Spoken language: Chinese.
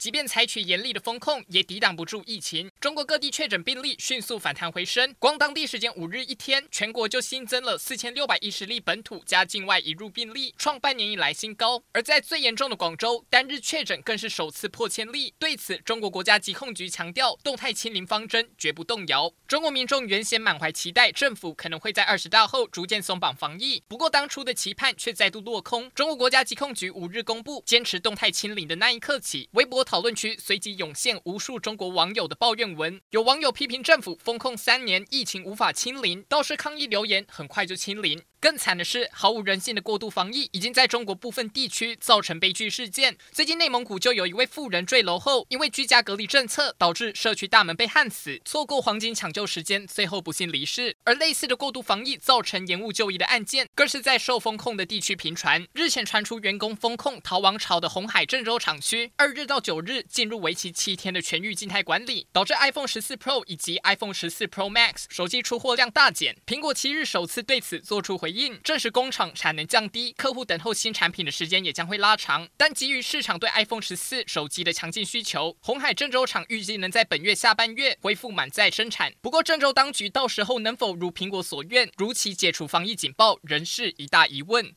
即便采取严厉的封控，也抵挡不住疫情。中国各地确诊病例迅速反弹回升，光当地时间五日一天，全国就新增了四千六百一十例本土加境外移入病例，创半年以来新高。而在最严重的广州，单日确诊更是首次破千例。对此，中国国家疾控局强调，动态清零方针绝不动摇。中国民众原先满怀期待，政府可能会在二十大后逐渐松绑防疫，不过当初的期盼却再度落空。中国国家疾控局五日公布，坚持动态清零的那一刻起，微博。讨论区随即涌现无数中国网友的抱怨文，有网友批评政府封控三年，疫情无法清零，倒是抗议留言很快就清零。更惨的是，毫无人性的过度防疫已经在中国部分地区造成悲剧事件。最近内蒙古就有一位富人坠楼后，因为居家隔离政策导致社区大门被焊死，错过黄金抢救时间，最后不幸离世。而类似的过度防疫造成延误就医的案件，更是在受封控的地区频传。日前传出员工封控逃亡潮的红海郑州厂区，二日到九日进入为期七天的全域静态管理，导致 iPhone 十四 Pro 以及 iPhone 十四 Pro Max 手机出货量大减。苹果七日首次对此做出回应。证实工厂产能降低，客户等候新产品的时间也将会拉长。但基于市场对 iPhone 十四手机的强劲需求，红海郑州厂预计能在本月下半月恢复满载生产。不过，郑州当局到时候能否如苹果所愿，如期解除防疫警报，仍是一大疑问。